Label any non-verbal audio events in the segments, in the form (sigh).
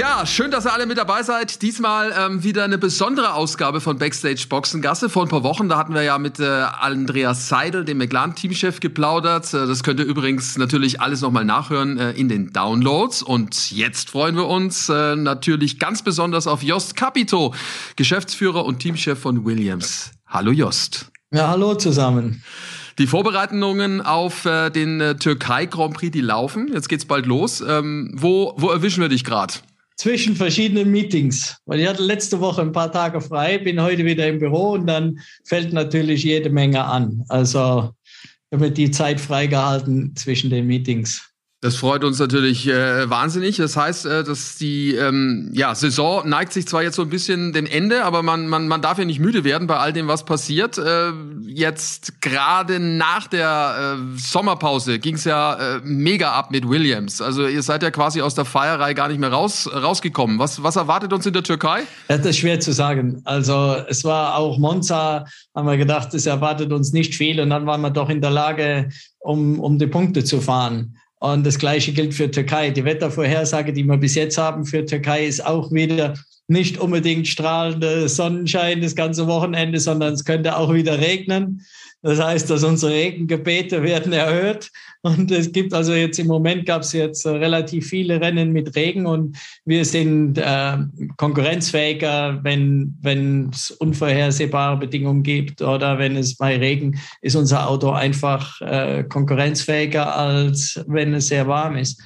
Ja, schön, dass ihr alle mit dabei seid. Diesmal ähm, wieder eine besondere Ausgabe von Backstage Boxengasse. Vor ein paar Wochen, da hatten wir ja mit äh, Andreas Seidel, dem McLaren-Teamchef, geplaudert. Äh, das könnt ihr übrigens natürlich alles nochmal nachhören äh, in den Downloads. Und jetzt freuen wir uns äh, natürlich ganz besonders auf Jost Capito, Geschäftsführer und Teamchef von Williams. Hallo Jost. Ja, hallo zusammen. Die Vorbereitungen auf äh, den äh, Türkei Grand Prix, die laufen. Jetzt geht's bald los. Ähm, wo, wo erwischen wir dich gerade? Zwischen verschiedenen Meetings. Weil ich hatte letzte Woche ein paar Tage frei, bin heute wieder im Büro und dann fällt natürlich jede Menge an. Also damit die Zeit freigehalten zwischen den Meetings. Das freut uns natürlich äh, wahnsinnig. Das heißt, äh, dass die ähm, ja, Saison neigt sich zwar jetzt so ein bisschen dem Ende, aber man, man, man darf ja nicht müde werden bei all dem, was passiert. Äh, jetzt gerade nach der äh, Sommerpause ging es ja äh, mega ab mit Williams. Also ihr seid ja quasi aus der Feierei gar nicht mehr raus, rausgekommen. Was, was erwartet uns in der Türkei? Das ist schwer zu sagen. Also es war auch Monza, haben wir gedacht, es erwartet uns nicht viel und dann waren wir doch in der Lage, um, um die Punkte zu fahren. Und das Gleiche gilt für Türkei. Die Wettervorhersage, die wir bis jetzt haben für Türkei, ist auch wieder nicht unbedingt strahlender Sonnenschein das ganze Wochenende, sondern es könnte auch wieder regnen. Das heißt, dass unsere Regengebete werden erhöht. Und es gibt also jetzt im Moment gab es jetzt relativ viele Rennen mit Regen und wir sind äh, konkurrenzfähiger, wenn wenn es unvorhersehbare Bedingungen gibt oder wenn es bei Regen ist unser Auto einfach äh, konkurrenzfähiger als wenn es sehr warm ist.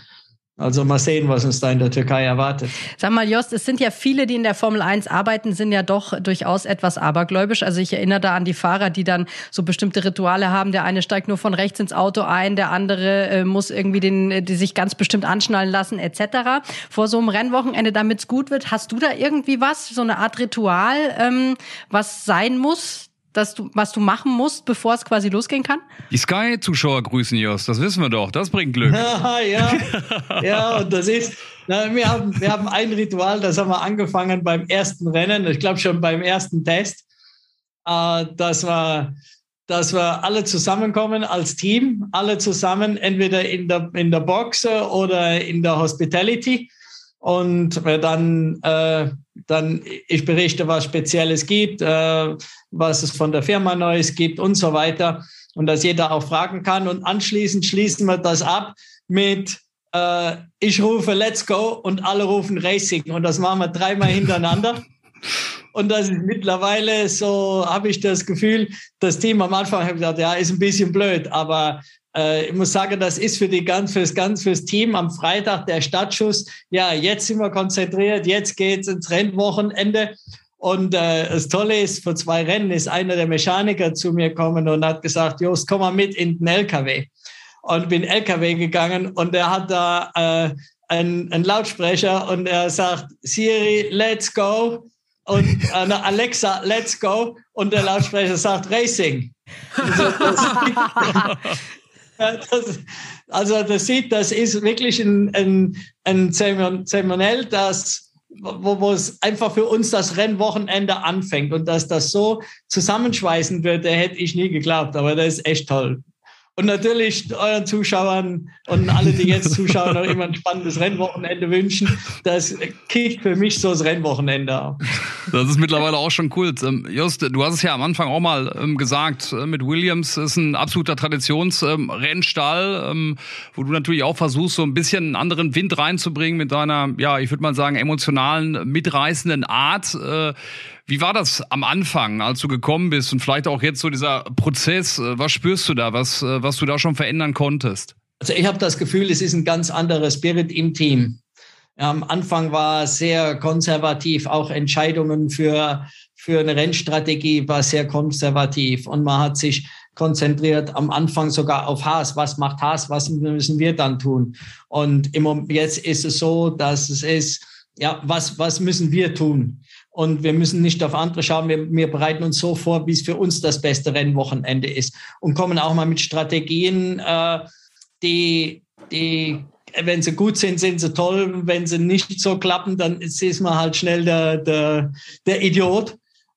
Also mal sehen, was uns da in der Türkei erwartet. Sag mal, Jost, es sind ja viele, die in der Formel 1 arbeiten, sind ja doch durchaus etwas abergläubisch. Also ich erinnere da an die Fahrer, die dann so bestimmte Rituale haben. Der eine steigt nur von rechts ins Auto ein, der andere äh, muss irgendwie den, äh, die sich ganz bestimmt anschnallen lassen, etc. Vor so einem Rennwochenende, damit es gut wird, hast du da irgendwie was, so eine Art Ritual, ähm, was sein muss, dass du, was du machen musst, bevor es quasi losgehen kann? Die Sky-Zuschauer grüßen Jos, das wissen wir doch. Das bringt Glück. (laughs) ja, ja, und das ist, na, wir, haben, wir haben ein Ritual, das haben wir angefangen beim ersten Rennen, ich glaube schon beim ersten Test, äh, dass wir dass wir alle zusammenkommen als Team, alle zusammen, entweder in der, in der Box oder in der Hospitality. Und wir dann, äh, dann ich berichte, was Spezielles gibt, äh, was es von der Firma Neues gibt und so weiter. Und dass jeder auch fragen kann. Und anschließend schließen wir das ab mit äh, ich rufe Let's Go und alle rufen Racing. Und das machen wir dreimal hintereinander. (laughs) Und das ist mittlerweile so, habe ich das Gefühl, das Team am Anfang hat gesagt, ja, ist ein bisschen blöd, aber äh, ich muss sagen, das ist für die ganz, fürs ganz fürs Team am Freitag der Startschuss. Ja, jetzt sind wir konzentriert, jetzt geht's ins Rennwochenende. Und äh, das Tolle ist, vor zwei Rennen ist einer der Mechaniker zu mir gekommen und hat gesagt, Jost, komm mal mit in den LKW. Und bin LKW gegangen und er hat da äh, einen, einen Lautsprecher und er sagt, Siri, let's go. Und äh, Alexa, let's go. Und der Lautsprecher sagt Racing. (laughs) Also das, (laughs) das, also das sieht, das ist wirklich ein, ein, ein Zeremoniell, das wo, es einfach für uns das Rennwochenende anfängt und dass das so zusammenschweißen würde, hätte ich nie geglaubt. Aber das ist echt toll. Und natürlich euren Zuschauern und alle, die jetzt zuschauen, noch immer ein spannendes Rennwochenende wünschen. Das kickt für mich so das Rennwochenende. Das ist mittlerweile auch schon cool. Ähm, Just, du hast es ja am Anfang auch mal ähm, gesagt, äh, mit Williams ist ein absoluter Traditionsrennstall, ähm, wo du natürlich auch versuchst, so ein bisschen einen anderen Wind reinzubringen mit deiner, ja, ich würde mal sagen, emotionalen, mitreißenden Art. Wie war das am Anfang, als du gekommen bist und vielleicht auch jetzt so dieser Prozess? Äh, was spürst du da, was, äh, was du da schon verändern konntest? Also ich habe das Gefühl, es ist ein ganz anderer Spirit im Team. Am Anfang war sehr konservativ, auch Entscheidungen für, für eine Rennstrategie war sehr konservativ und man hat sich konzentriert am Anfang sogar auf Haas. Was macht Haas? Was müssen wir dann tun? Und im, jetzt ist es so, dass es ist, ja, was, was müssen wir tun? Und wir müssen nicht auf andere schauen. Wir, wir bereiten uns so vor, wie es für uns das beste Rennwochenende ist. Und kommen auch mal mit Strategien, äh, die die, wenn sie gut sind, sind sie toll. Wenn sie nicht so klappen, dann ist man halt schnell der, der, der Idiot.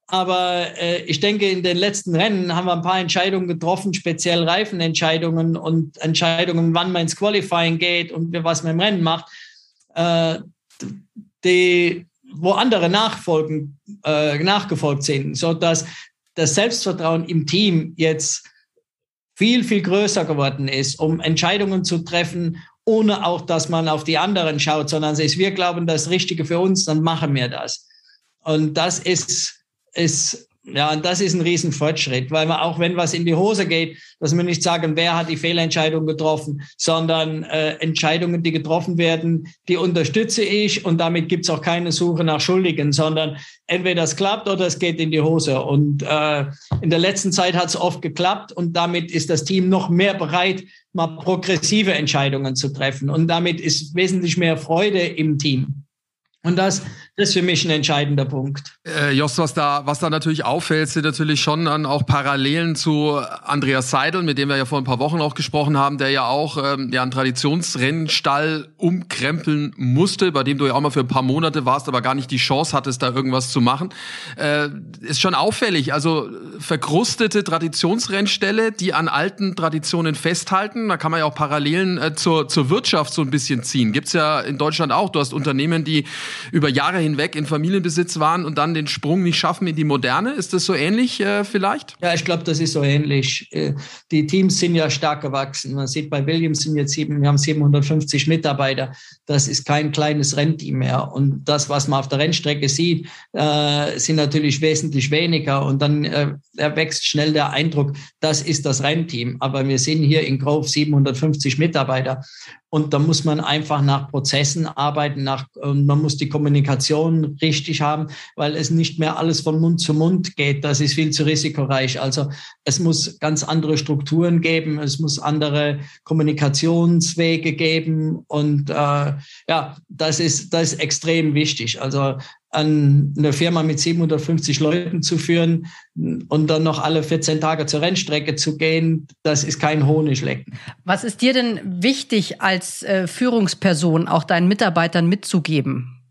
Aber äh, ich denke, in den letzten Rennen haben wir ein paar Entscheidungen getroffen, speziell Reifenentscheidungen und Entscheidungen, wann man ins Qualifying geht und was man im Rennen macht, äh, die, wo andere nachfolgen, äh, nachgefolgt sind, so dass das Selbstvertrauen im Team jetzt viel, viel größer geworden ist, um Entscheidungen zu treffen, ohne auch, dass man auf die anderen schaut, sondern es ist, wir glauben, das Richtige für uns, dann machen wir das. Und das ist ist, ja, das ist ein Riesenfortschritt, weil man auch wenn was in die Hose geht, dass wir nicht sagen, wer hat die Fehlentscheidung getroffen, sondern äh, Entscheidungen, die getroffen werden, die unterstütze ich und damit gibt's auch keine Suche nach Schuldigen, sondern entweder es klappt oder es geht in die Hose. Und äh, in der letzten Zeit hat's oft geklappt und damit ist das Team noch mehr bereit, mal progressive Entscheidungen zu treffen. Und damit ist wesentlich mehr Freude im Team. Und das, das ist für mich ein entscheidender Punkt. Äh, Jost, was da, was da natürlich auffällt, sind natürlich schon dann auch Parallelen zu Andreas Seidel, mit dem wir ja vor ein paar Wochen auch gesprochen haben, der ja auch ähm, ja, einen Traditionsrennstall umkrempeln musste, bei dem du ja auch mal für ein paar Monate warst, aber gar nicht die Chance hattest, da irgendwas zu machen. Äh, ist schon auffällig. Also verkrustete Traditionsrennställe, die an alten Traditionen festhalten. Da kann man ja auch Parallelen äh, zur, zur Wirtschaft so ein bisschen ziehen. Gibt's ja in Deutschland auch. Du hast Unternehmen, die über Jahre hinweg in Familienbesitz waren und dann den Sprung nicht schaffen in die Moderne. Ist das so ähnlich äh, vielleicht? Ja, ich glaube, das ist so ähnlich. Äh, die Teams sind ja stark gewachsen. Man sieht bei Williams sind jetzt sieben, wir haben 750 Mitarbeiter. Das ist kein kleines Rennteam mehr. Und das, was man auf der Rennstrecke sieht, äh, sind natürlich wesentlich weniger. Und dann äh, erwächst schnell der Eindruck, das ist das Rennteam. Aber wir sind hier in Grove 750 Mitarbeiter. Und da muss man einfach nach Prozessen arbeiten, nach, und man muss die Kommunikation richtig haben, weil es nicht mehr alles von Mund zu Mund geht. Das ist viel zu risikoreich. Also es muss ganz andere Strukturen geben, es muss andere Kommunikationswege geben. Und äh, ja, das ist, das ist extrem wichtig. Also an eine Firma mit 750 Leuten zu führen und dann noch alle 14 Tage zur Rennstrecke zu gehen, das ist kein Honiglecken. Was ist dir denn wichtig als äh, Führungsperson auch deinen Mitarbeitern mitzugeben?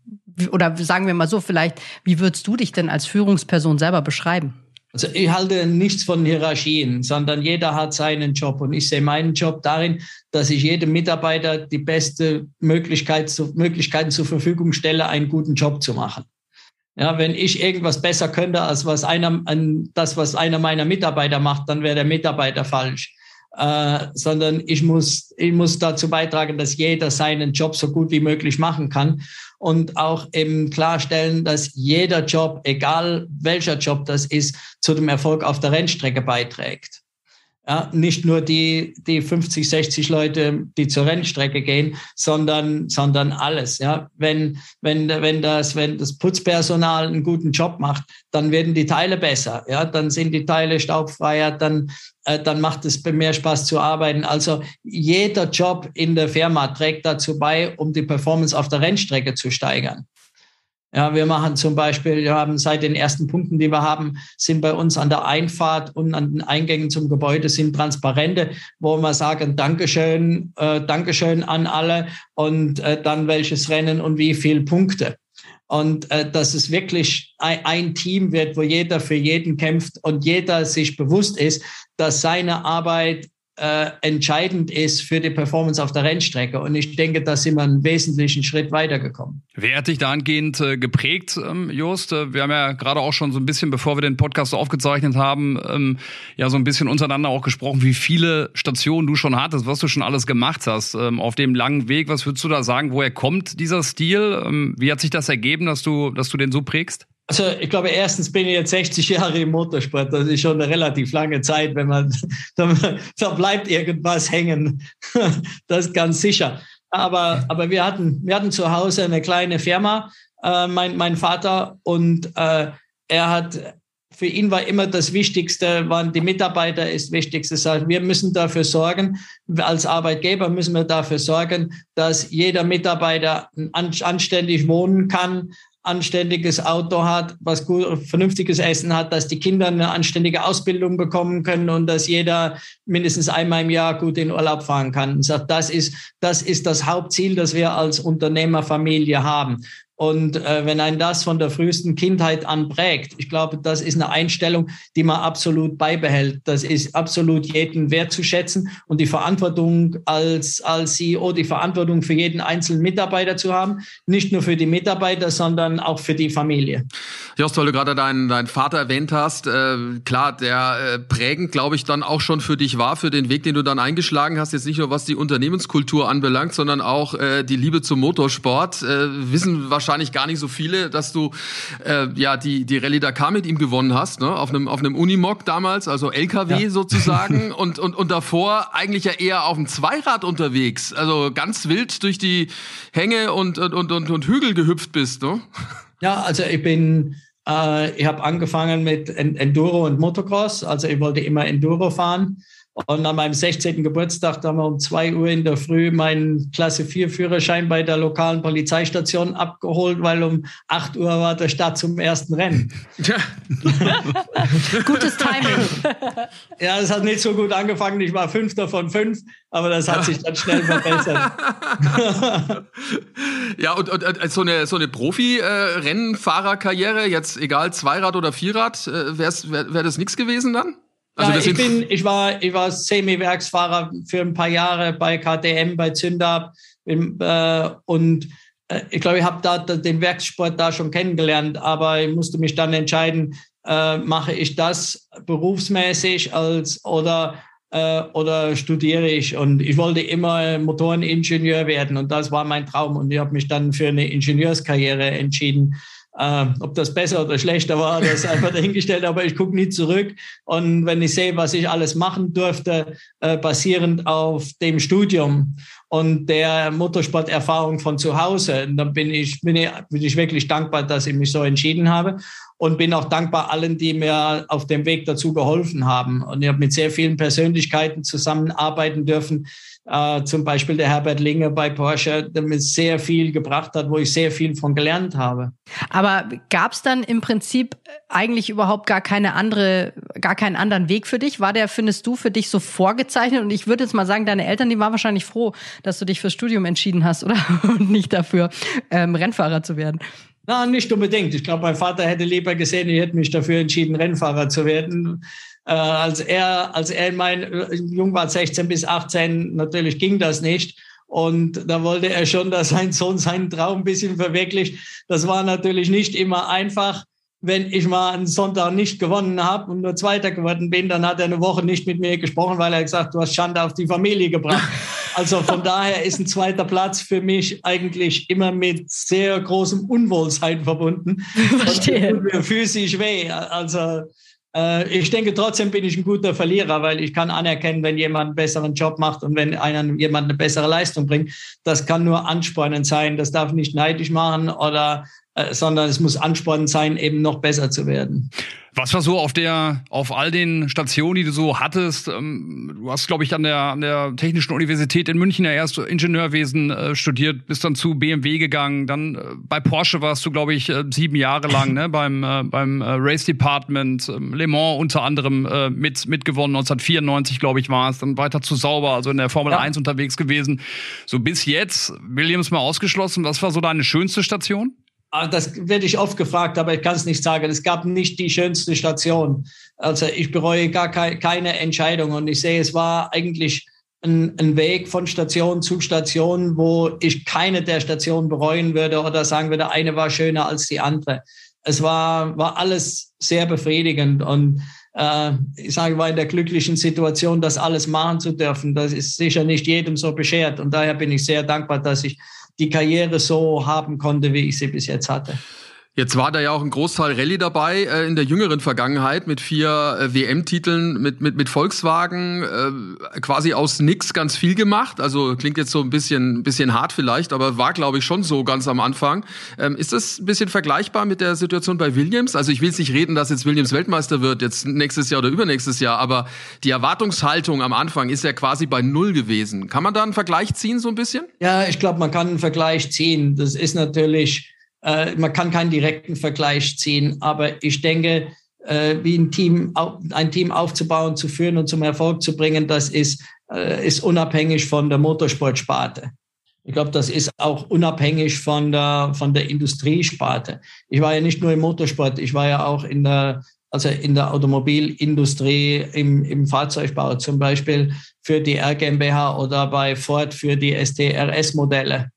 Oder sagen wir mal so, vielleicht, wie würdest du dich denn als Führungsperson selber beschreiben? Also ich halte nichts von Hierarchien, sondern jeder hat seinen Job. Und ich sehe meinen Job darin, dass ich jedem Mitarbeiter die beste Möglichkeit, Möglichkeiten zur Verfügung stelle, einen guten Job zu machen. Ja, wenn ich irgendwas besser könnte als was einer, an das, was einer meiner Mitarbeiter macht, dann wäre der Mitarbeiter falsch. Äh, sondern ich muss, ich muss dazu beitragen, dass jeder seinen Job so gut wie möglich machen kann und auch eben klarstellen, dass jeder Job, egal welcher Job das ist, zu dem Erfolg auf der Rennstrecke beiträgt. Ja, nicht nur die, die 50, 60 Leute, die zur Rennstrecke gehen, sondern, sondern alles. Ja, wenn, wenn, wenn das, wenn das Putzpersonal einen guten Job macht, dann werden die Teile besser. Ja, dann sind die Teile staubfreier, dann, äh, dann macht es mehr Spaß zu arbeiten. Also jeder Job in der Firma trägt dazu bei, um die Performance auf der Rennstrecke zu steigern. Ja, wir machen zum Beispiel, wir haben seit den ersten Punkten, die wir haben, sind bei uns an der Einfahrt und an den Eingängen zum Gebäude sind Transparente, wo wir sagen, Dankeschön, äh, Dankeschön an alle und äh, dann welches Rennen und wie viel Punkte. Und äh, dass es wirklich ein, ein Team wird, wo jeder für jeden kämpft und jeder sich bewusst ist, dass seine Arbeit äh, entscheidend ist für die Performance auf der Rennstrecke. Und ich denke, da sind wir einen wesentlichen Schritt weitergekommen. Wer hat dich dahingehend äh, geprägt, ähm, Just? Äh, wir haben ja gerade auch schon so ein bisschen, bevor wir den Podcast aufgezeichnet haben, ähm, ja so ein bisschen untereinander auch gesprochen, wie viele Stationen du schon hattest, was du schon alles gemacht hast ähm, auf dem langen Weg. Was würdest du da sagen? Woher kommt dieser Stil? Ähm, wie hat sich das ergeben, dass du, dass du den so prägst? Also ich glaube, erstens bin ich jetzt 60 Jahre im Motorsport. Das ist schon eine relativ lange Zeit, wenn man, (laughs) da bleibt irgendwas hängen. (laughs) Das ist ganz sicher. Aber, aber wir, hatten, wir hatten zu Hause eine kleine Firma, äh, mein, mein Vater, und äh, er hat, für ihn war immer das Wichtigste, waren die Mitarbeiter ist Wichtigste. Wir müssen dafür sorgen, als Arbeitgeber müssen wir dafür sorgen, dass jeder Mitarbeiter anständig wohnen kann, anständiges Auto hat, was gut, vernünftiges Essen hat, dass die Kinder eine anständige Ausbildung bekommen können und dass jeder mindestens einmal im Jahr gut in Urlaub fahren kann. Und sagt, das ist, das ist das Hauptziel, das wir als Unternehmerfamilie haben. Und äh, wenn ein das von der frühesten Kindheit an prägt, ich glaube, das ist eine Einstellung, die man absolut beibehält. Das ist absolut jeden wertzuschätzen und die Verantwortung als, als CEO, die Verantwortung für jeden einzelnen Mitarbeiter zu haben. Nicht nur für die Mitarbeiter, sondern auch für die Familie. Jost, weil du gerade deinen, deinen Vater erwähnt hast, äh, klar, der äh, prägend, glaube ich, dann auch schon für dich war, für den Weg, den du dann eingeschlagen hast, jetzt nicht nur was die Unternehmenskultur anbelangt, sondern auch äh, die Liebe zum Motorsport. Äh, wissen wahrscheinlich wahrscheinlich gar nicht so viele, dass du äh, ja die die Rallye Dakar mit ihm gewonnen hast, ne? Auf einem auf einem Unimog damals, also LKW ja. sozusagen (laughs) und und und davor eigentlich ja eher auf dem Zweirad unterwegs, also ganz wild durch die Hänge und und und und, und Hügel gehüpft bist, ne? Ja, also ich bin äh, ich habe angefangen mit Enduro und Motocross, also ich wollte immer Enduro fahren und an meinem 16. Geburtstag da haben wir um 2 Uhr in der Früh meinen Klasse 4 Führerschein bei der lokalen Polizeistation abgeholt, weil um 8 Uhr war der Start zum ersten Rennen. (laughs) Gutes Timing. (laughs) Ja, es hat nicht so gut angefangen. Ich war Fünfter von fünf, aber das hat sich dann schnell verbessert. (laughs) ja, und, und, und, so eine, so eine Profi-Rennfahrerkarriere, jetzt egal Zweirad oder Vierrad, äh, wäre wär das nichts gewesen dann? Also ja, ich, bin, ich war, ich war Semi-Werksfahrer für ein paar Jahre bei KTM, bei Zündab. Äh, und äh, ich glaube, ich habe da den Werkssport da schon kennengelernt, aber ich musste mich dann entscheiden, äh, mache ich das berufsmäßig als oder äh, oder studiere ich? Und ich wollte immer Motoreningenieur werden und das war mein Traum. Und ich habe mich dann für eine Ingenieurskarriere entschieden. Äh, ob das besser oder schlechter war, das ist einfach (laughs) dahingestellt, aber ich gucke nie zurück. Und wenn ich sehe, was ich alles machen durfte, äh, basierend auf dem Studium und der Motorsporterfahrung von zu Hause, dann bin ich, bin ich, bin ich wirklich dankbar, dass ich mich so entschieden habe und bin auch dankbar allen, die mir auf dem Weg dazu geholfen haben. Und ich habe mit sehr vielen Persönlichkeiten zusammenarbeiten dürfen, äh, zum Beispiel der Herbert Linge bei Porsche, der mir sehr viel gebracht hat, wo ich sehr viel von gelernt habe. Aber gab es dann im Prinzip eigentlich überhaupt gar keine andere, gar keinen anderen Weg für dich? War der, findest du, für dich so vorgezeichnet? Und ich würde jetzt mal sagen, deine Eltern, die waren wahrscheinlich froh, dass du dich fürs Studium entschieden hast, oder? (laughs) Und nicht dafür, ähm, Rennfahrer zu werden. Na, nicht unbedingt. Ich glaube, mein Vater hätte lieber gesehen, ich hätte mich dafür entschieden, Rennfahrer zu werden. Äh, als er, als er in mein äh, jung war, 16 bis 18, natürlich ging das nicht. Und da wollte er schon, dass sein Sohn seinen Traum ein bisschen verwirklicht. Das war natürlich nicht immer einfach. Wenn ich mal einen Sonntag nicht gewonnen habe und nur Zweiter geworden bin, dann hat er eine Woche nicht mit mir gesprochen, weil er gesagt, du hast Schande auf die Familie gebracht. (laughs) Also von daher ist ein zweiter Platz für mich eigentlich immer mit sehr großem Unwohlsein verbunden. (laughs) Verstehe. Und tut mir physisch weh. Also ich denke, trotzdem bin ich ein guter Verlierer, weil ich kann anerkennen, wenn jemand einen besseren Job macht und wenn einer, jemand eine bessere Leistung bringt. Das kann nur anspornend sein. Das darf nicht neidisch machen oder äh, sondern es muss anspornend sein, eben noch besser zu werden. Was war so auf der, auf all den Stationen, die du so hattest? Ähm, du hast, glaube ich, an der, an der Technischen Universität in München ja erst Ingenieurwesen äh, studiert, bist dann zu BMW gegangen, dann äh, bei Porsche warst du, glaube ich, äh, sieben Jahre lang, ne, (laughs) beim, äh, beim äh, Race Department, ähm, Le Mans unter anderem äh, mit, mitgewonnen, 1994, glaube ich, war es, dann weiter zu Sauber, also in der Formel ja. 1 unterwegs gewesen. So bis jetzt, Williams mal ausgeschlossen, was war so deine schönste Station? Ah, das werde ich oft gefragt, aber ich kann es nicht sagen. Es gab nicht die schönste Station. Also ich bereue gar keine Entscheidung und ich sehe, es war eigentlich ein, ein, Weg von Station zu Station, wo ich keine der Stationen bereuen würde oder sagen würde, eine war schöner als die andere. Es war, war alles sehr befriedigend und äh, ich sage, ich war in der glücklichen Situation, das alles machen zu dürfen. Das ist sicher nicht jedem so beschert und daher bin ich sehr dankbar, dass ich die Karriere so haben konnte, wie ich sie bis jetzt hatte. Jetzt war da ja auch ein Großteil Rallye dabei äh, in der jüngeren Vergangenheit mit vier äh, WM-Titeln mit, mit, mit Volkswagen, äh, quasi aus nix ganz viel gemacht. Also klingt jetzt so ein bisschen, bisschen hart vielleicht, aber war, glaube ich, schon so ganz am Anfang. Ähm, ist das ein bisschen vergleichbar mit der Situation bei Williams? Also ich will jetzt nicht reden, dass jetzt Williams Weltmeister wird, jetzt nächstes Jahr oder übernächstes Jahr, aber die Erwartungshaltung am Anfang ist ja quasi bei Null gewesen. Kann man da einen Vergleich ziehen so ein bisschen? Ja, ich glaube, man kann einen Vergleich ziehen. Das ist natürlich Äh, man kann keinen direkten Vergleich ziehen, aber ich denke, äh, wie ein Team, ein Team aufzubauen, zu führen und zum Erfolg zu bringen, das ist, äh, ist unabhängig von der Motorsportsparte. Ich glaube, das ist auch unabhängig von der, von der Industriesparte. Ich war ja nicht nur im Motorsport, ich war ja auch in der, also in der Automobilindustrie, im, im Fahrzeugbau zum Beispiel für die RGmbH oder bei Ford für die STRS-Modelle.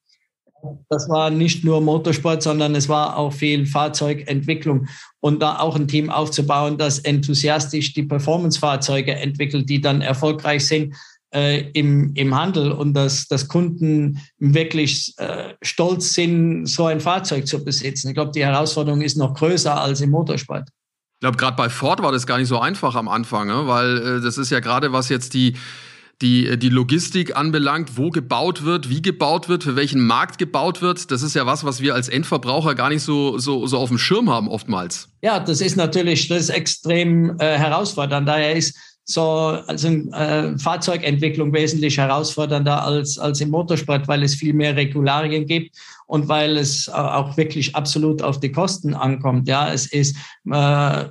Das war nicht nur Motorsport, sondern es war auch viel Fahrzeugentwicklung und da auch ein Team aufzubauen, das enthusiastisch die Performance-Fahrzeuge entwickelt, die dann erfolgreich sind äh, im, im Handel und dass, dass Kunden wirklich äh, stolz sind, so ein Fahrzeug zu besitzen. Ich glaube, die Herausforderung ist noch größer als im Motorsport. Ich glaube, gerade bei Ford war das gar nicht so einfach am Anfang, ne? weil äh, das ist ja gerade, was jetzt die die, äh, die Logistik anbelangt, wo gebaut wird, wie gebaut wird, für welchen Markt gebaut wird. Das ist ja was, was wir als Endverbraucher gar nicht so, so, so auf dem Schirm haben oftmals. Ja, das ist natürlich das ist extrem äh, herausfordernd. Daher ist so also äh, Fahrzeugentwicklung wesentlich herausfordernder als, als im Motorsport, weil es viel mehr Regularien gibt und weil es auch wirklich absolut auf die Kosten ankommt. Ja, es ist, äh,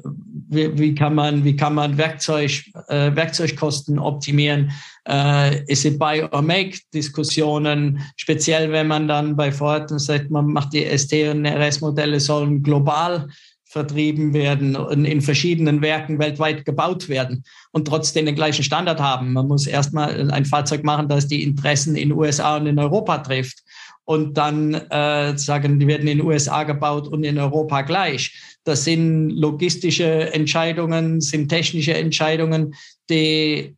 wie, wie, kann man, wie kann man Werkzeug, äh, Werkzeugkosten optimieren? Äh, ist es Buy or Make Diskussionen, speziell wenn man dann bei Ford sagt, man macht die ST und RS Modelle sollen global vertrieben werden und in verschiedenen Werken weltweit gebaut werden und trotzdem den gleichen Standard haben. Man muss erstmal ein Fahrzeug machen, das die Interessen in USA und in Europa trifft und dann äh, sagen, die werden in USA gebaut und in Europa gleich. Das sind logistische Entscheidungen, sind technische Entscheidungen, die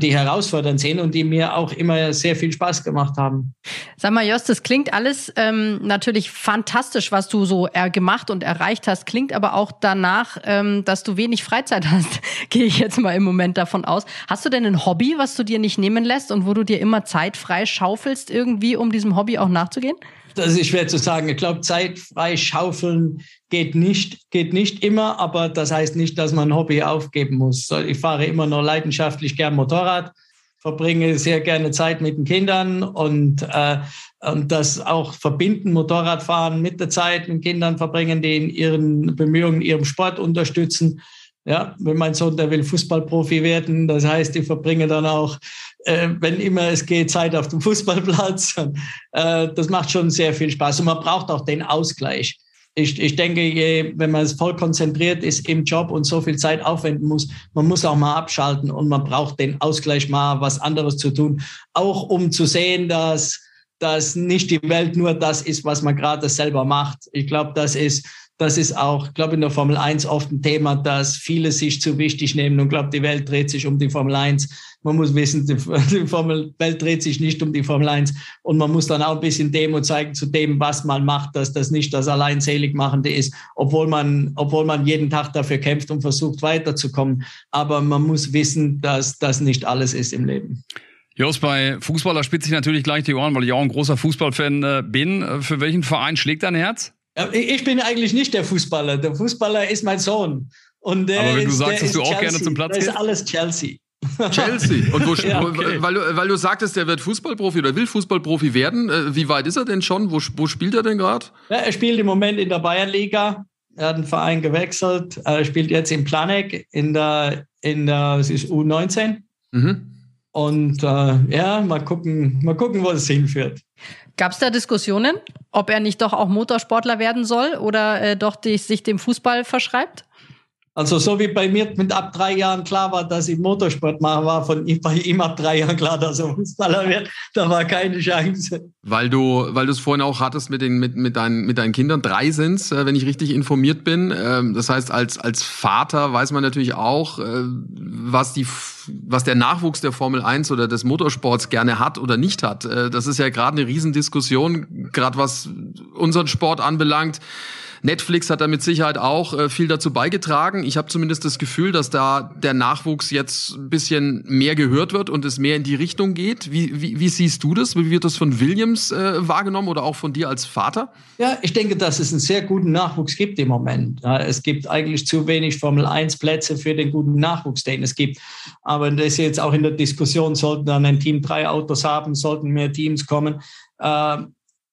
die herausfordernd sind und die mir auch immer sehr viel Spaß gemacht haben. Sag mal, Jost, das klingt alles ähm, natürlich fantastisch, was du so er gemacht und erreicht hast. Klingt aber auch danach, ähm, dass du wenig Freizeit hast. (laughs) Gehe ich jetzt mal im Moment davon aus. Hast du denn ein Hobby, was du dir nicht nehmen lässt und wo du dir immer Zeit frei schaufelst, irgendwie, um diesem Hobby auch nachzugehen? Das ist schwer zu sagen. Ich glaube, Zeit frei schaufeln geht nicht, geht nicht immer, aber das heißt nicht, dass man ein Hobby aufgeben muss. Ich fahre immer noch leidenschaftlich gern Motorrad, verbringe sehr gerne Zeit mit den Kindern und, äh, und das auch verbinden, Motorradfahren mit der Zeit mit Kindern verbringen, die in ihren Bemühungen, ihrem Sport unterstützen. Ja, wenn mein Sohn, der will Fußballprofi werden, das heißt, ich verbringe dann auch, äh, wenn immer es geht, Zeit auf dem Fußballplatz. (laughs) Äh, das macht schon sehr viel Spaß und man braucht auch den Ausgleich ich, ich denke, je, wenn man voll konzentriert ist im Job und so viel Zeit aufwenden muss, man muss auch mal abschalten und man braucht den Ausgleich mal was anderes zu tun, auch um zu sehen, dass, dass nicht die Welt nur das ist, was man gerade selber macht. Ich glaube, das ist das ist auch, ich glaube, in der Formel 1 oft ein Thema, dass viele sich zu wichtig nehmen und glaubt, die Welt dreht sich um die Formel 1. Man muss wissen, die, (laughs) die Formel Welt dreht sich nicht um die Formel 1 und man muss dann auch ein bisschen Demo zeigen zu dem, was man macht, dass das nicht das Alleinseligmachende ist, obwohl man, obwohl man jeden Tag dafür kämpft und versucht weiterzukommen. Aber man muss wissen, dass das nicht alles ist im Leben. Jos, bei Fußballer spitze ich natürlich gleich die Ohren, weil ich auch ein großer Fußballfan äh, bin. Für welchen Verein schlägt dein Herz? Ich bin eigentlich nicht der Fußballer. Der Fußballer ist mein Sohn. Und Aber wenn du ist, sagst, dass du auch Chelsea. gerne zum Platz gehst? Das ist alles Chelsea. Chelsea. Und wo, (laughs) ja, okay. weil, du, weil du sagtest, der wird Fußballprofi oder will Fußballprofi werden. Äh, wie weit ist er denn schon? Wo, wo spielt er denn gerade? Ja, er spielt im Moment in der Bayernliga. Er hat einen Verein gewechselt. Er spielt jetzt in Planek in der, in der es ist U19. Mhm. Und äh, ja, mal gucken, mal gucken, wo es hinführt. Gab es da Diskussionen, ob er nicht doch auch Motorsportler werden soll oder äh, doch die, sich dem Fußball verschreibt? Also so wie bei mir mit ab drei Jahren klar war, dass ich Motorsport mache, war von ihm, bei ihm ab drei Jahren klar, dass er Fußballer wird. Da war keine Chance. Weil du, weil du es vorhin auch hattest mit den mit mit deinen mit deinen Kindern. Drei sind's, äh, wenn ich richtig informiert bin. Ähm, das heißt, als als Vater weiß man natürlich auch, äh, was die was der Nachwuchs der Formel 1 oder des Motorsports gerne hat oder nicht hat. Äh, das ist ja gerade eine Riesendiskussion, gerade was unseren Sport anbelangt. Netflix hat da mit Sicherheit auch äh, viel dazu beigetragen. Ich habe zumindest das Gefühl, dass da der Nachwuchs jetzt ein bisschen mehr gehört wird und es mehr in die Richtung geht. Wie, wie, wie siehst du das? Wie wird das von Williams äh, wahrgenommen oder auch von dir als Vater? Ja, ich denke, dass es einen sehr guten Nachwuchs gibt im Moment. Ja, es gibt eigentlich zu wenig Formel 1 Plätze für den guten Nachwuchs, den es gibt. Aber das ist jetzt auch in der Diskussion, sollten dann ein Team drei Autos haben, sollten mehr Teams kommen. Äh,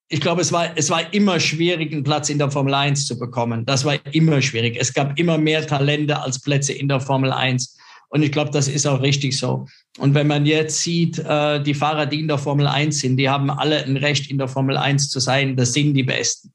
ich glaube, es war, es war immer schwierig, einen Platz in der Formel 1 zu bekommen. Das war immer schwierig. Es gab immer mehr Talente als Plätze in der Formel 1. Und ich glaube, das ist auch richtig so. Und wenn man jetzt sieht, äh, die Fahrer, die in der Formel 1 sind, die haben alle ein Recht, in der Formel 1 zu sein. Das sind die Besten.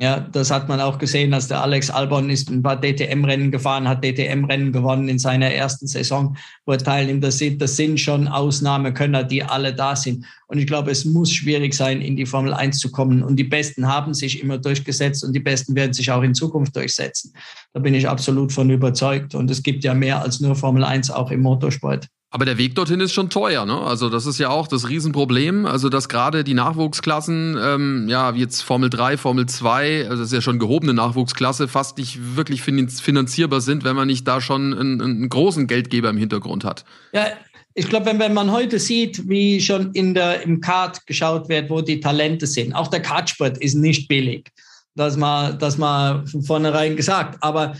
Ja, das hat man auch gesehen, als der Alex Albon ist ein paar DTM-Rennen gefahren, hat DTM-Rennen gewonnen in seiner ersten Saison, wo er teilnimmt. Das sind, das sind schon Ausnahmekönner, die alle da sind. Und ich glaube, es muss schwierig sein, in die Formel 1 zu kommen. Und die Besten haben sich immer durchgesetzt und die Besten werden sich auch in Zukunft durchsetzen. Da bin ich absolut von überzeugt. Und es gibt ja mehr als nur Formel 1 auch im Motorsport. Aber der Weg dorthin ist schon teuer, ne? Also das ist ja auch das Riesenproblem. Also dass gerade die Nachwuchsklassen, ähm, ja, wie jetzt Formel 3, Formel 2, also das ist ja schon gehobene Nachwuchsklasse, fast nicht wirklich finanzierbar sind, wenn man nicht da schon einen, einen großen Geldgeber im Hintergrund hat. Ja, ich glaube, wenn, wenn man heute sieht, wie schon in der, im Kart geschaut wird, wo die Talente sind, auch der Kartsport ist nicht billig. Das mal, das mal von vornherein gesagt. Aber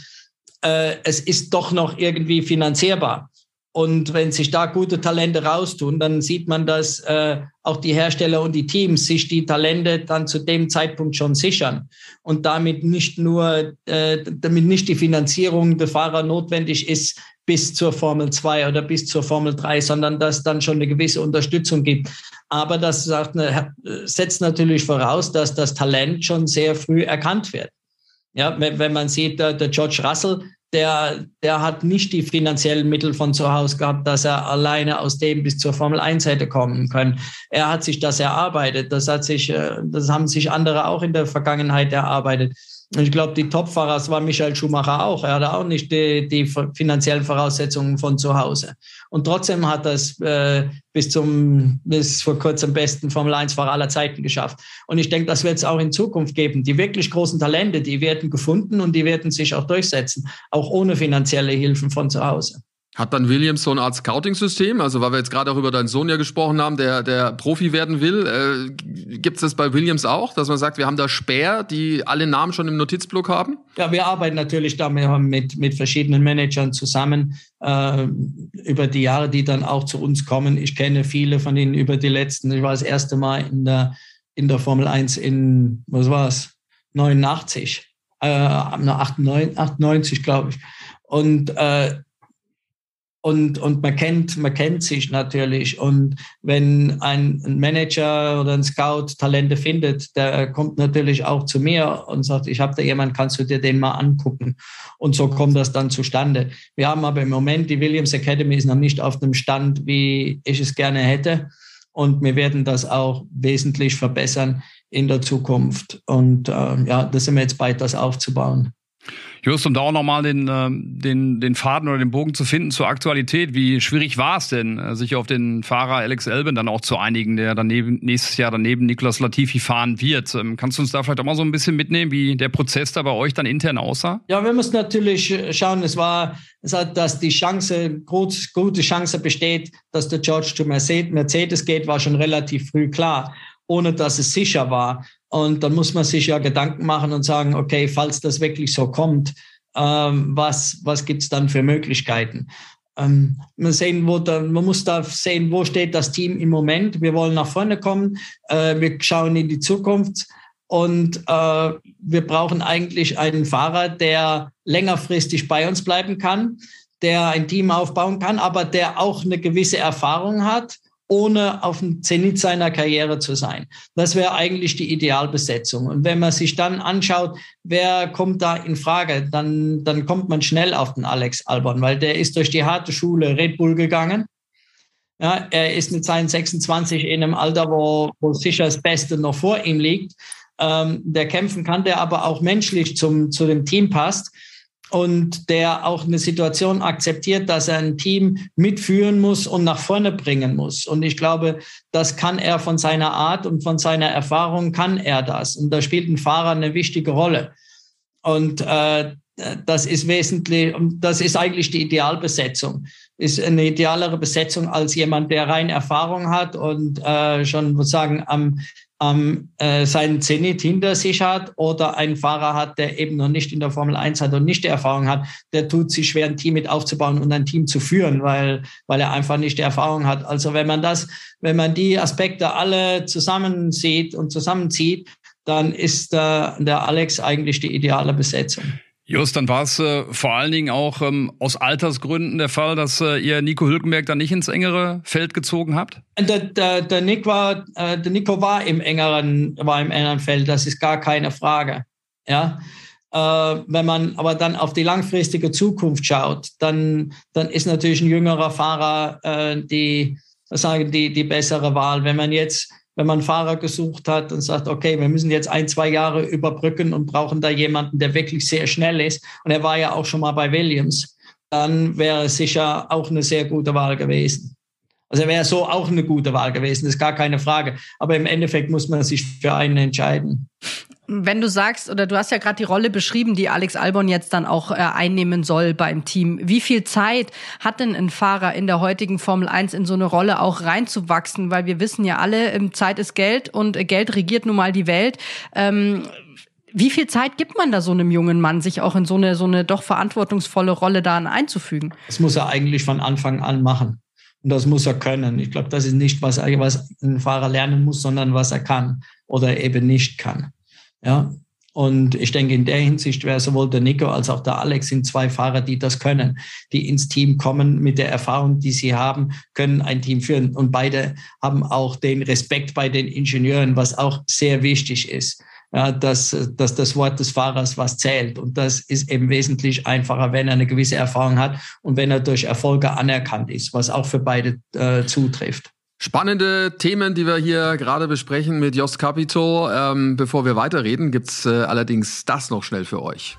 äh, es ist doch noch irgendwie finanzierbar. Und wenn sich da gute Talente raustun, dann sieht man, dass äh, auch die Hersteller und die Teams sich die Talente dann zu dem Zeitpunkt schon sichern und damit nicht nur, äh, damit nicht die Finanzierung der Fahrer notwendig ist bis zur Formel 2 oder bis zur Formel 3, sondern dass dann schon eine gewisse Unterstützung gibt. Aber das sagt, setzt natürlich voraus, dass das Talent schon sehr früh erkannt wird. Ja, wenn, man sieht, der, der George Russell, der, der hat nicht die finanziellen Mittel von zu Hause gehabt, dass er alleine aus dem bis zur Formel 1 hätte kommen können. Er hat sich das erarbeitet. Das hat sich, äh, das haben sich andere auch in der Vergangenheit erarbeitet. Ich glaube, die Topfahrer, das war Michael Schumacher auch. Er hatte auch nicht die, die finanziellen Voraussetzungen von zu Hause. Und trotzdem hat er es äh, bis zum, bis vor kurzem besten Formel 1-Fahrer aller Zeiten geschafft. Und ich denke, das wird es auch in Zukunft geben. Die wirklich großen Talente, die werden gefunden und die werden sich auch durchsetzen. Auch ohne finanzielle Hilfen von zu Hause. Hat dann Williams so eine Art Scouting-System? Also, weil wir jetzt gerade auch über deinen Sohn ja gesprochen haben, der, der Profi werden will. Äh, Gibt es das bei Williams auch, dass man sagt, wir haben da Speer, die alle Namen schon im Notizblock haben? Ja, wir arbeiten natürlich da mit, mit verschiedenen Managern zusammen äh, über die Jahre, die dann auch zu uns kommen. Ich kenne viele von ihnen über die letzten, ich war das erste Mal in der, in der Formel 1 in, was war es, 89, äh, 98, 98 glaube ich. Und äh, und, und man kennt, man kennt sich natürlich. Und wenn ein, Manager oder ein Scout Talente findet, der kommt natürlich auch zu mir und sagt, ich habe da jemanden, kannst du dir den mal angucken? Und so kommt das dann zustande. Wir haben aber im Moment, die Williams Academy ist noch nicht auf dem Stand, wie ich es gerne hätte. Und wir werden das auch wesentlich verbessern in der Zukunft. Und äh, ja, da sind wir jetzt bald, das aufzubauen. Just, um da auch nochmal den, äh, den, den Faden oder den Bogen zu finden zur Aktualität, wie schwierig war es denn, äh, sich auf den Fahrer Alex Elben dann auch zu einigen, der daneben, nächstes Jahr daneben Nicolas Latifi fahren wird? Ähm, kannst du uns da vielleicht auch mal so ein bisschen mitnehmen, wie der Prozess da bei euch dann intern aussah? Ja, wir müssen natürlich schauen, es war, es hat, dass die Chance, groß, gute Chance besteht, dass der George zu Mercedes geht, war schon relativ früh klar ohne dass es sicher war. Und dann muss man sich ja Gedanken machen und sagen, okay, falls das wirklich so kommt, ähm, was, was gibt es dann für Möglichkeiten? Ähm, man, sehen, wo da, man muss da sehen, wo steht das Team im Moment. Wir wollen nach vorne kommen, äh, wir schauen in die Zukunft und äh, wir brauchen eigentlich einen Fahrer, der längerfristig bei uns bleiben kann, der ein Team aufbauen kann, aber der auch eine gewisse Erfahrung hat ohne auf dem Zenit seiner Karriere zu sein. Das wäre eigentlich die Idealbesetzung. Und wenn man sich dann anschaut, wer kommt da in Frage, dann, dann kommt man schnell auf den Alex Albon, weil der ist durch die harte Schule Red Bull gegangen. Ja, er ist mit seinen 26 in einem Alter, wo, wo sicher das Beste noch vor ihm liegt. Ähm, der kämpfen kann, der aber auch menschlich zum, zu dem Team passt und der auch eine Situation akzeptiert, dass er ein Team mitführen muss und nach vorne bringen muss. Und ich glaube, das kann er von seiner Art und von seiner Erfahrung kann er das. Und da spielt ein Fahrer eine wichtige Rolle. Und äh, das ist wesentlich, das ist eigentlich die Idealbesetzung. Ist eine idealere Besetzung als jemand, der rein Erfahrung hat und äh, schon, würde sagen, am ähm, äh, seinen Zenit hinter sich hat oder einen Fahrer hat, der eben noch nicht in der Formel 1 hat und nicht die Erfahrung hat, der tut sich schwer, ein Team mit aufzubauen und ein Team zu führen, weil, weil er einfach nicht die Erfahrung hat. Also wenn man das, wenn man die Aspekte alle zusammen sieht und zusammenzieht, dann ist der, der Alex eigentlich die ideale Besetzung. Just, dann war es äh, vor allen Dingen auch ähm, aus Altersgründen der Fall, dass äh, ihr Nico Hülkenberg dann nicht ins engere Feld gezogen habt? Der, der, der, Nick war, äh, der Nico war im engeren, war im engeren Feld, das ist gar keine Frage. Ja. Äh, wenn man aber dann auf die langfristige Zukunft schaut, dann, dann ist natürlich ein jüngerer Fahrer äh, die, sagen die, die bessere Wahl. Wenn man jetzt wenn man Fahrer gesucht hat und sagt, okay, wir müssen jetzt ein, zwei Jahre überbrücken und brauchen da jemanden, der wirklich sehr schnell ist. Und er war ja auch schon mal bei Williams. Dann wäre es sicher auch eine sehr gute Wahl gewesen. Also er wäre so auch eine gute Wahl gewesen, das ist gar keine Frage. Aber im Endeffekt muss man sich für einen entscheiden. Wenn du sagst, oder du hast ja gerade die Rolle beschrieben, die Alex Albon jetzt dann auch äh, einnehmen soll beim Team. Wie viel Zeit hat denn ein Fahrer in der heutigen Formel 1 in so eine Rolle auch reinzuwachsen? Weil wir wissen ja alle, ähm, Zeit ist Geld und äh, Geld regiert nun mal die Welt. Ähm, wie viel Zeit gibt man da so einem jungen Mann, sich auch in so eine, so eine doch verantwortungsvolle Rolle da einzufügen? Das muss er eigentlich von Anfang an machen. Und das muss er können. Ich glaube, das ist nicht, was, was ein Fahrer lernen muss, sondern was er kann oder eben nicht kann. Ja. Und ich denke, in der Hinsicht wäre sowohl der Nico als auch der Alex sind zwei Fahrer, die das können, die ins Team kommen mit der Erfahrung, die sie haben, können ein Team führen. Und beide haben auch den Respekt bei den Ingenieuren, was auch sehr wichtig ist. Ja, dass, dass das Wort des Fahrers was zählt. Und das ist eben wesentlich einfacher, wenn er eine gewisse Erfahrung hat und wenn er durch Erfolge anerkannt ist, was auch für beide äh, zutrifft. Spannende Themen, die wir hier gerade besprechen mit Jost Capito. Ähm, bevor wir weiterreden, gibt's äh, allerdings das noch schnell für euch.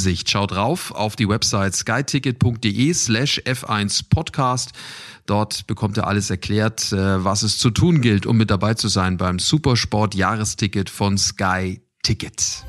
Hinsicht. Schaut drauf auf die Website skyticket.de slash F1 Podcast. Dort bekommt ihr alles erklärt, äh, was es zu tun gilt, um mit dabei zu sein beim Supersport Jahresticket von Sky Ticket.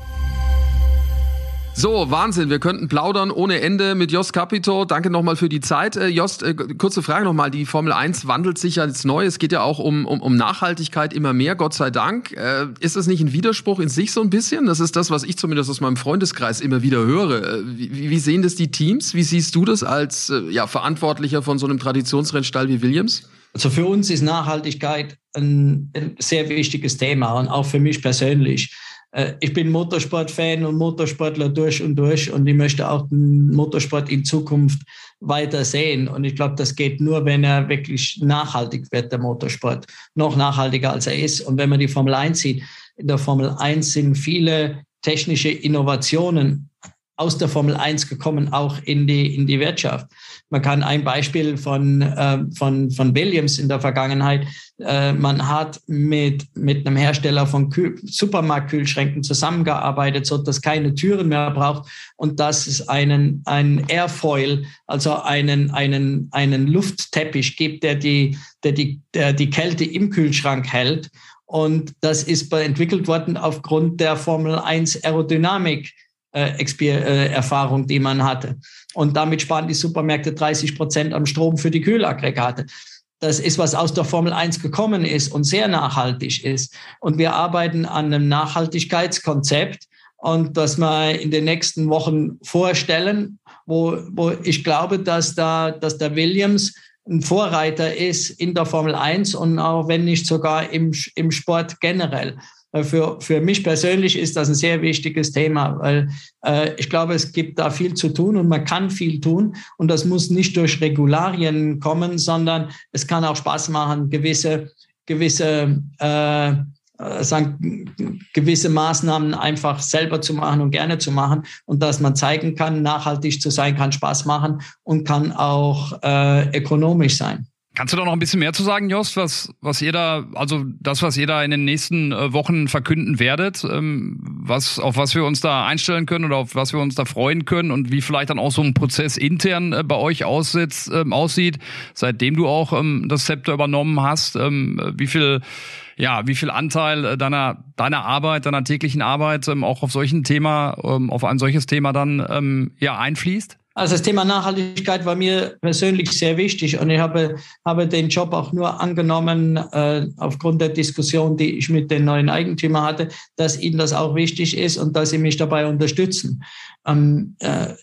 So, Wahnsinn. Wir könnten plaudern ohne Ende mit Jost Capito. Danke nochmal für die Zeit. Äh, Jost, äh, kurze Frage nochmal. Die Formel 1 wandelt sich ja jetzt neu. Es geht ja auch um, um, um Nachhaltigkeit immer mehr, Gott sei Dank. Äh, ist das nicht ein Widerspruch in sich so ein bisschen? Das ist das, was ich zumindest aus meinem Freundeskreis immer wieder höre. Äh, wie, wie sehen das die Teams? Wie siehst du das als äh, ja, Verantwortlicher von so einem Traditionsrennstall wie Williams? Also für uns ist Nachhaltigkeit ein, ein sehr wichtiges Thema und auch für mich persönlich. Äh, ich bin Motorsport-Fan und Motorsportler durch und durch und ich möchte auch den Motorsport in Zukunft weiter sehen. Und ich glaube, das geht nur, wenn er wirklich nachhaltig wird, der Motorsport. Noch nachhaltiger als er ist. Und wenn man die Formel 1 sieht, in der Formel 1 sind viele technische Innovationen aus der Formel 1 gekommen, auch in die, in die Wirtschaft. Man kann ein Beispiel von, äh, von, von Williams in der Vergangenheit, äh, man hat mit, mit einem Hersteller von Kühl Supermarktkühlschränken zusammengearbeitet, so dass keine Türen mehr braucht und dass es einen, einen Airfoil, also einen, einen, einen Luftteppich gibt, der die, der, die, der die Kälte im Kühlschrank hält. Und das ist entwickelt worden aufgrund der Formel 1 Aerodynamik Erfahrung, die man hatte. Und damit sparen die Supermärkte 30 Prozent am Strom für die Kühlaggregate. Das ist, was aus der Formel 1 gekommen ist und sehr nachhaltig ist. Und wir arbeiten an einem Nachhaltigkeitskonzept und das wir in den nächsten Wochen vorstellen, wo, wo ich glaube, dass da, dass der Williams ein Vorreiter ist in der Formel 1 und auch wenn nicht sogar im, im Sport generell. Äh, für, für mich persönlich ist das ein sehr wichtiges Thema, weil äh, ich glaube, es gibt da viel zu tun und man kann viel tun. Und das muss nicht durch Regularien kommen, sondern es kann auch Spaß machen, gewisse, gewisse, äh, äh sagen, gewisse Maßnahmen einfach selber zu machen und gerne zu machen. Und dass man zeigen kann, nachhaltig zu sein, kann Spaß machen und kann auch äh, ökonomisch sein. Kannst du da noch ein bisschen mehr zu sagen, Jost, was, was ihr da, also das, was ihr da in den nächsten äh, Wochen verkünden werdet, ähm, was, auf was wir uns da einstellen können oder auf was wir uns da freuen können und wie vielleicht dann auch so ein Prozess intern äh, bei euch aussitzt, ähm, aussieht, seitdem du auch ähm, das Zepter übernommen hast, wie viel, ja, wie viel Anteil äh, deiner, deiner Arbeit, deiner täglichen Arbeit auch auf solchen Thema, auf ein solches Thema dann, ja, einfließt? Also das Thema Nachhaltigkeit war mir persönlich sehr wichtig und ich habe, habe den Job auch nur angenommen äh, aufgrund der Diskussion, die ich mit den neuen Eigentümern hatte, dass ihnen das auch wichtig ist und dass sie mich dabei unterstützen. Ähm, äh,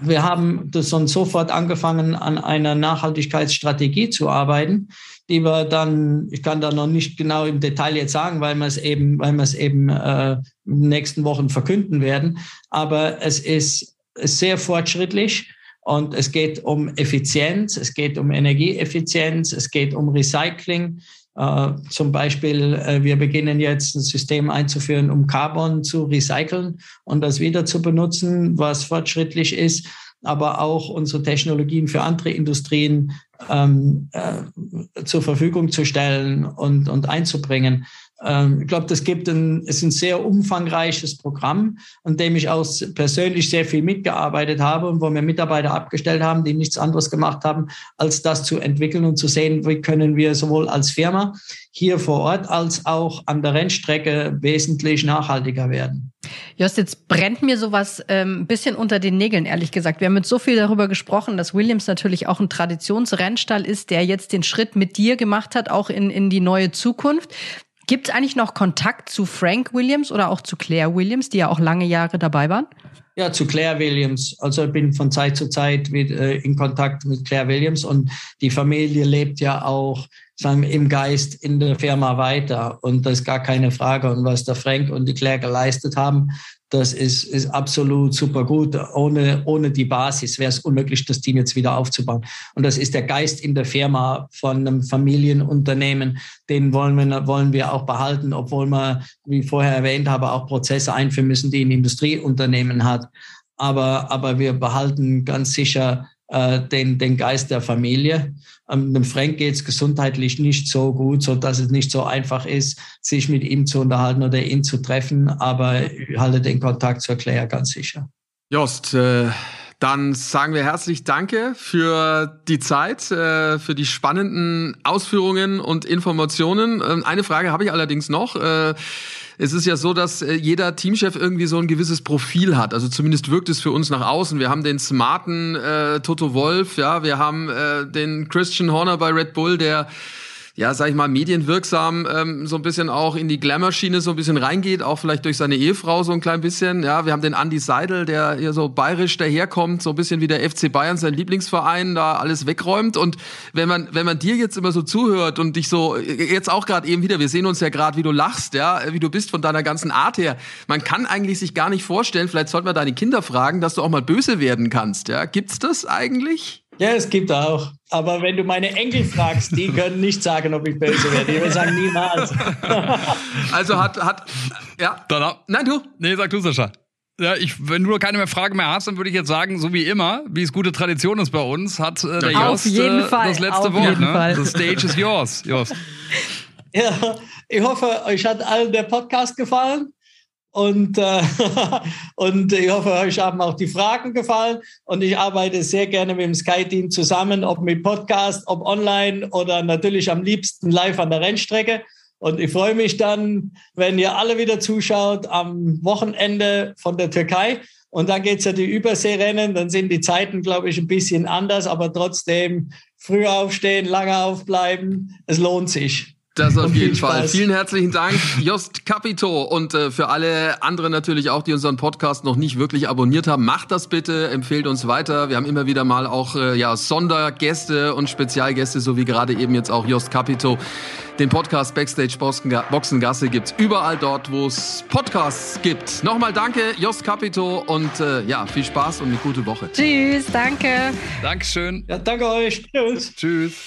wir haben das dann sofort angefangen, an einer Nachhaltigkeitsstrategie zu arbeiten, die wir dann, ich kann da noch nicht genau im Detail jetzt sagen, weil wir es eben, weil wir es eben äh, in den nächsten Wochen verkünden werden. Aber es ist sehr fortschrittlich und es geht um Effizienz, es geht um Energieeffizienz, es geht um Recycling. Äh, zum Beispiel, äh, wir beginnen jetzt ein System einzuführen, um Carbon zu recyceln und das wieder zu benutzen, was fortschrittlich ist, aber auch unsere Technologien für andere Industrien ähm, äh, zur Verfügung zu stellen und, und einzubringen. Ähm, ich glaube, das gibt ein, ist ein sehr umfangreiches Programm, an dem ich auch persönlich sehr viel mitgearbeitet habe und wo wir Mitarbeiter abgestellt haben, die nichts anderes gemacht haben, als das zu entwickeln und zu sehen, wie können wir sowohl als Firma hier vor Ort als auch an der Rennstrecke wesentlich nachhaltiger werden. Jost, jetzt brennt mir sowas ähm, ein bisschen unter den Nägeln, ehrlich gesagt. Wir haben mit so viel darüber gesprochen, dass Williams natürlich auch ein Traditionsrennstall ist, der jetzt den Schritt mit dir gemacht hat, auch in, in die neue Zukunft. Gibt es eigentlich noch Kontakt zu Frank Williams oder auch zu Claire Williams, die ja auch lange Jahre dabei waren? Ja, zu Claire Williams. Also ich bin von Zeit zu Zeit mit, äh, in Kontakt mit Claire Williams und die Familie lebt ja auch sagen im Geist in der Firma weiter und das ist gar keine Frage. Und was der Frank und die Claire geleistet haben, das ist, ist absolut super gut. Ohne, ohne die Basis wäre es unmöglich, das Team jetzt wieder aufzubauen. Und das ist der Geist in der Firma von einem Familienunternehmen. Den wollen wir, wollen wir auch behalten, obwohl wir, wie vorher erwähnt habe, auch Prozesse einführen müssen, die ein Industrieunternehmen hat. Aber, aber wir behalten ganz sicher äh, den, den Geist der Familie. Ähm, dem Frank geht es gesundheitlich nicht so gut, so dass es nicht so einfach ist, sich mit ihm zu unterhalten oder ihn zu treffen. Aber ich halte den Kontakt zur Claire ganz sicher. Jost, äh, dann sagen wir herzlich Danke für die Zeit, äh, für die spannenden Ausführungen und Informationen. Ähm, eine Frage habe ich allerdings noch. Äh, es ist ja so, dass äh, jeder Teamchef irgendwie so ein gewisses Profil hat. Also zumindest wirkt es für uns nach außen. Wir haben den smarten äh, Toto Wolf, ja, wir haben äh, den Christian Horner bei Red Bull, der ja, sag ich mal, medienwirksam ähm, so ein bisschen auch in die Glamour-Schiene so ein bisschen reingeht, auch vielleicht durch seine Ehefrau so ein klein bisschen. Ja, wir haben den Andy Seidel, der hier so bayerisch daherkommt, so ein bisschen wie der FC Bayern, sein Lieblingsverein, da alles wegräumt. Und wenn man, wenn man dir jetzt immer so zuhört und dich so, jetzt auch gerade eben wieder, wir sehen uns ja gerade, wie du lachst, ja, wie du bist von deiner ganzen Art her. Man kann eigentlich sich gar nicht vorstellen, vielleicht sollten wir deine Kinder fragen, dass du auch mal böse werden kannst. Ja, gibt's das eigentlich? Ja, es gibt auch. Aber wenn du meine Enkel fragst, die können nicht sagen, ob ich böse werde. Die würden sagen, niemals. (laughs) also hat, hat, ja. Dann, Nein, du? Nee, sag du, Sascha. Ja, ich, wenn du keine mehr Fragen mehr hast, dann würde ich jetzt sagen, so wie immer, wie es gute Tradition ist bei uns, hat äh, der Jost äh, das letzte Auf Wort. Ne? The stage is yours, Jost. Ja, ich hoffe, euch hat allen der Podcast gefallen. Und, äh, (laughs) und ich hoffe, euch haben auch die Fragen gefallen. Und ich arbeite sehr gerne mit dem Sky-Team zusammen, ob mit Podcast, ob online oder natürlich am liebsten live an der Rennstrecke. Und ich freue mich dann, wenn ihr alle wieder zuschaut am Wochenende von der Türkei. Und dann geht es ja die Überseerennen. Dann sind die Zeiten, glaube ich, ein bisschen anders, aber trotzdem früh aufstehen, lange aufbleiben. Es lohnt sich. Das auf jeden Fall. Spaß. Vielen herzlichen Dank, Jost Capito. Und äh, für alle anderen natürlich auch, die unseren Podcast noch nicht wirklich abonniert haben, macht das bitte, empfehlt uns weiter. Wir haben immer wieder mal auch äh, ja, Sondergäste und Spezialgäste, so wie gerade eben jetzt auch Jost Capito. Den Podcast Backstage Boxengasse gibt's überall dort, wo es Podcasts gibt. Nochmal danke, Jost Capito, und äh, ja, viel Spaß und eine gute Woche. Tschüss, danke. Dankeschön. Ja, danke euch. Tschüss. Tschüss.